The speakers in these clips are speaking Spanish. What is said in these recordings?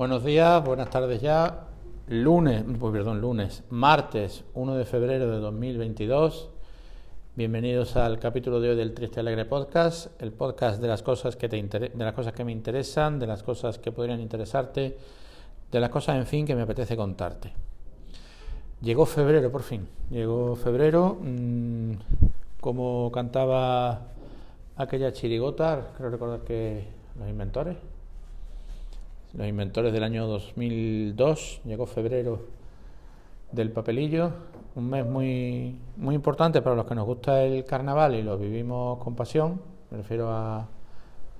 Buenos días, buenas tardes ya. Lunes, pues perdón, lunes, martes 1 de febrero de 2022. Bienvenidos al capítulo de hoy del Triste Alegre Podcast, el podcast de las cosas que te de las cosas que me interesan, de las cosas que podrían interesarte, de las cosas, en fin, que me apetece contarte. Llegó febrero, por fin. Llegó febrero. Mmm, como cantaba aquella chirigota, creo recordar que los inventores, los inventores del año 2002, llegó febrero del papelillo, un mes muy, muy importante para los que nos gusta el carnaval y lo vivimos con pasión, me refiero a,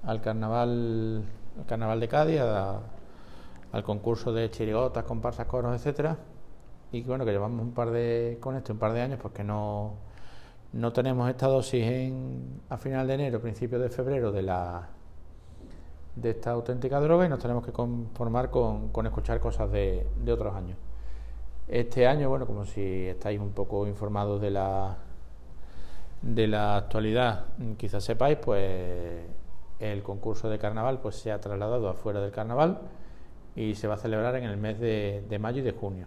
al carnaval, al carnaval de Cádiz, al concurso de chirigotas, comparsas, coros, etcétera, y bueno, que llevamos un par de, con esto un par de años, pues que no, no tenemos esta dosis en, a final de enero, principio de febrero de la de esta auténtica droga y nos tenemos que conformar con, con escuchar cosas de, de, otros años. Este año, bueno, como si estáis un poco informados de la, de la actualidad, quizás sepáis, pues el concurso de carnaval pues se ha trasladado afuera del carnaval y se va a celebrar en el mes de, de mayo y de junio.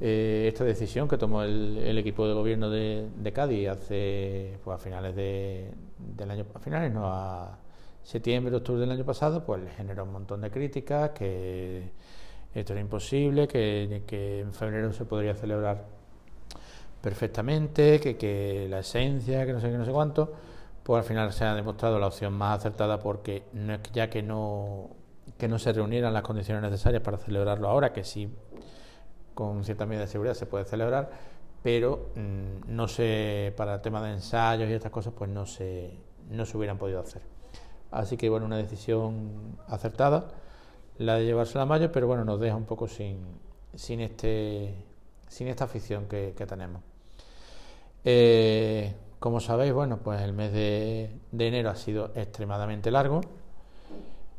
Eh, esta decisión que tomó el, equipo de gobierno de, de, Cádiz hace pues a finales de, del año a finales no a septiembre, octubre del año pasado, pues le generó un montón de críticas, que esto era imposible, que, en febrero se podría celebrar perfectamente, que, que, la esencia, que no sé qué, no sé cuánto, pues al final se ha demostrado la opción más acertada porque no es ya que no que no se reunieran las condiciones necesarias para celebrarlo ahora, que sí con cierta medida de seguridad se puede celebrar, pero mmm, no se para el tema de ensayos y estas cosas pues no se no se hubieran podido hacer. Así que bueno, una decisión acertada la de llevarse a mayo, pero bueno, nos deja un poco sin, sin, este, sin esta afición que, tenemos. Eh, como sabéis, bueno, pues el mes de, de enero ha sido extremadamente largo.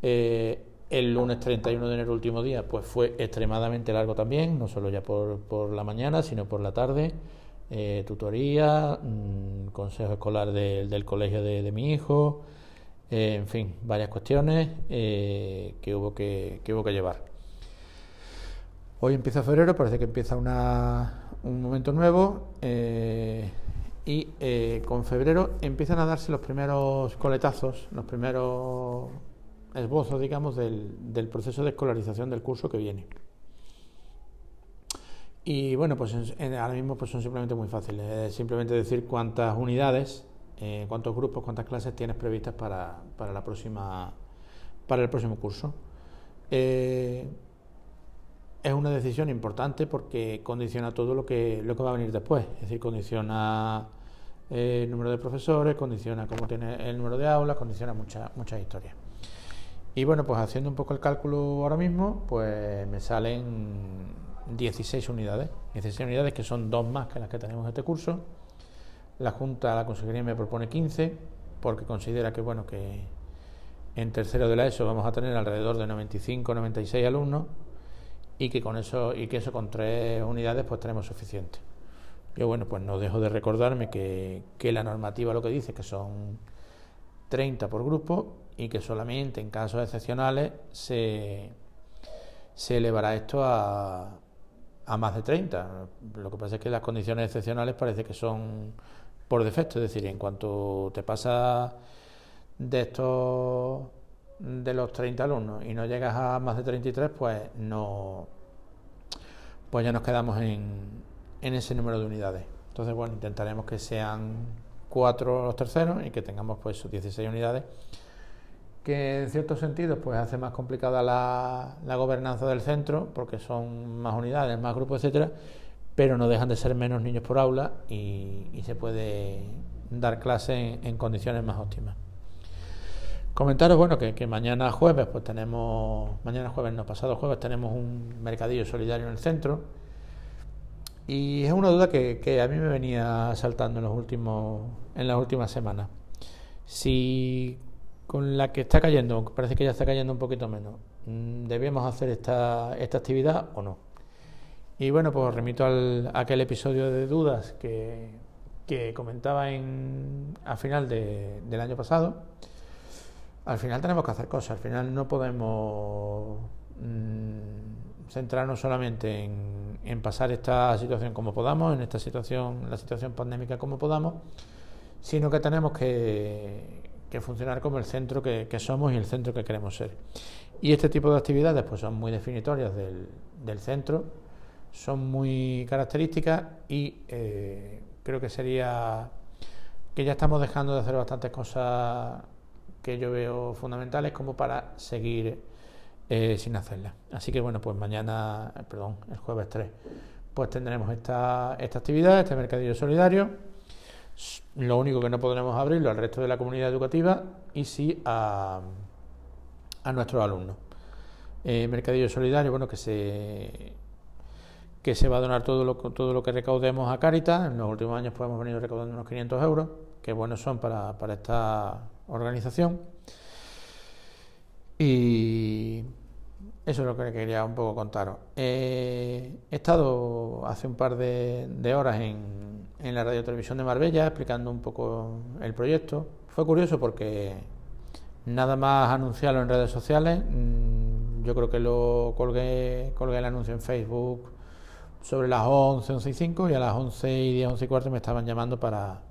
Eh, el lunes 31 de enero, último día, pues fue extremadamente largo también, no solo ya por, por la mañana, sino por la tarde. Eh, tutoría, mmm, consejo escolar de, del colegio de, de mi hijo, eh, en fin, varias cuestiones eh, que, hubo que, hubo que llevar. Hoy empieza febrero, parece que empieza una, un momento nuevo eh, y con febrero empiezan a darse los primeros coletazos, los primeros esbozos, digamos, del, del proceso de escolarización del curso que viene. Y bueno, pues en, ahora mismo pues son simplemente muy fáciles. simplemente decir cuántas unidades eh, cuántos grupos, cuántas clases tienes previstas para, para, el próximo curso. Eh, es una decisión importante porque condiciona todo lo que, lo que va a venir después, es decir, condiciona eh, el número de profesores, condiciona cómo tiene el número de aulas, condiciona muchas muchas historias. Y bueno, pues haciendo un poco el cálculo ahora mismo, pues me salen 16 unidades, 16 unidades que son dos más que las que tenemos en este curso la Junta, la Consejería me propone 15 porque considera que bueno que en tercero de la ESO vamos a tener alrededor de 95, 96 alumnos y que con eso y que eso con tres unidades pues tenemos suficiente. Yo bueno, pues no dejo de recordarme que, que la normativa lo que dice que son 30 por grupo y que solamente en casos excepcionales se, se elevará esto a, a más de 30. Lo que pasa es que las condiciones excepcionales parece que son por defecto, es decir, en cuanto te pasa de estos de los 30 alumnos y no llegas a más de 33, pues no pues ya nos quedamos en, en ese número de unidades. Entonces, bueno, intentaremos que sean cuatro los terceros y que tengamos pues sus 16 unidades que en cierto sentido pues hace más complicada la, la gobernanza del centro porque son más unidades, más grupos, etcétera, pero no dejan de ser menos niños por aula y, se puede dar clase en, condiciones más óptimas. Comentaros, bueno, que, mañana jueves, pues tenemos, mañana jueves, no, pasado jueves, tenemos un mercadillo solidario en el centro. Y es una duda que, a mí me venía saltando en, los últimos, en las últimas semanas. Si con la que está cayendo, parece que ya está cayendo un poquito menos, mm, ¿debemos hacer esta, esta actividad o no? Y bueno, pues remito al, a aquel episodio de dudas que, que comentaba en, a final de, del año pasado. Al final tenemos que hacer cosas, al final no podemos mm, centrarnos solamente en, pasar esta situación como podamos, en esta situación, la situación pandémica como podamos, sino que tenemos que, funcionar como el centro que, somos y el centro que queremos ser. Y este tipo de actividades pues son muy definitorias del, centro, son muy características y eh, creo que sería que ya estamos dejando de hacer bastantes cosas que yo veo fundamentales como para seguir eh, sin hacerlas. Así que bueno, pues mañana, eh, perdón, el jueves 3, pues tendremos esta, esta actividad, este mercadillo solidario. Lo único que no podremos abrirlo al resto de la comunidad educativa y sí a, a nuestros alumnos. Mercadillo solidario, bueno, que se que se va a donar todo lo, todo lo que recaudemos a Caritas. En los últimos años pues, hemos venido recaudando unos 500 euros, que buenos son para, para esta organización. Y eso es lo que quería un poco contaros. he estado hace un par de, horas en, en, la radio televisión de Marbella explicando un poco el proyecto. Fue curioso porque nada más anunciarlo en redes sociales, mm, yo creo que lo colgué, colgué el anuncio en Facebook sobre las 11, 11 y 5 y a las 11 y 10, 11 y cuarto me estaban llamando para,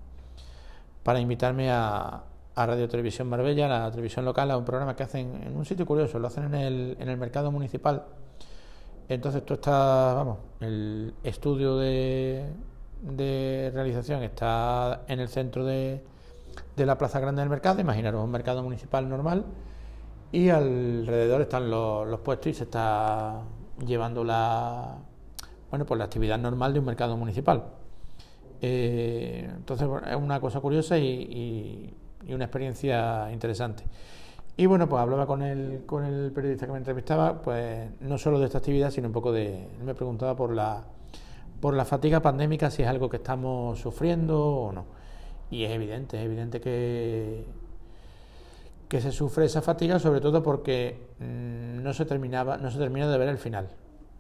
para invitarme a, a Radio Televisión Marbella, la televisión local, a un programa que hacen en un sitio curioso, lo hacen en el, en el mercado municipal. Entonces tú estás, vamos, el estudio de, de realización está en el centro de, de la Plaza Grande del Mercado, imaginaros un mercado municipal normal, y alrededor están los, los puestos y se está llevando la bueno, pues la actividad normal de un mercado municipal. Eh, entonces, es una cosa curiosa y, una experiencia interesante. Y bueno, pues hablaba con el, con el periodista que me entrevistaba, pues no solo de esta actividad, sino un poco de. Me preguntaba por la, por la fatiga pandémica, si es algo que estamos sufriendo o no. Y es evidente, es evidente que, que se sufre esa fatiga, sobre todo porque mm, no se terminaba, no se termina de ver el final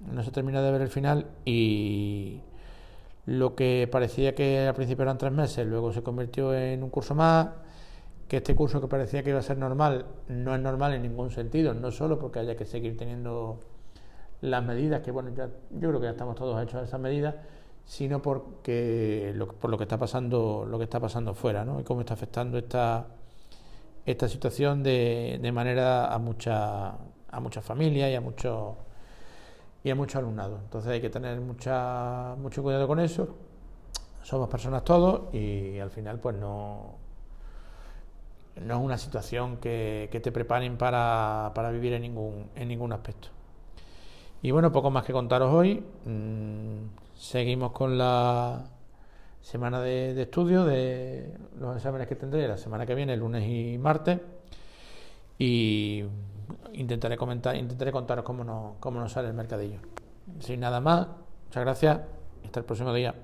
no se termina de ver el final y lo que parecía que al principio eran tres meses, luego se convirtió en un curso más, que este curso que parecía que iba a ser normal no es normal en ningún sentido, no solo porque haya que seguir teniendo las medidas, que bueno, ya, yo creo que ya estamos todos hechos a esas medidas, sino porque por lo que está pasando, lo que está pasando fuera, ¿no? Y cómo está afectando esta, esta situación de, de manera a mucha, a muchas familias y a muchos y a mucho alumnado. Entonces hay que tener mucho cuidado con eso. Somos personas todos y al final pues no, no es una situación que, te preparen para, vivir en ningún, en ningún aspecto. Y bueno, poco más que contaros hoy. Mm, seguimos con la semana de, de, estudio de los exámenes que tendré la semana que viene, lunes y martes. Y intentaré comentar, intentaré contaros cómo nos, cómo nos sale el mercadillo. Sin nada más, muchas gracias y hasta el próximo día.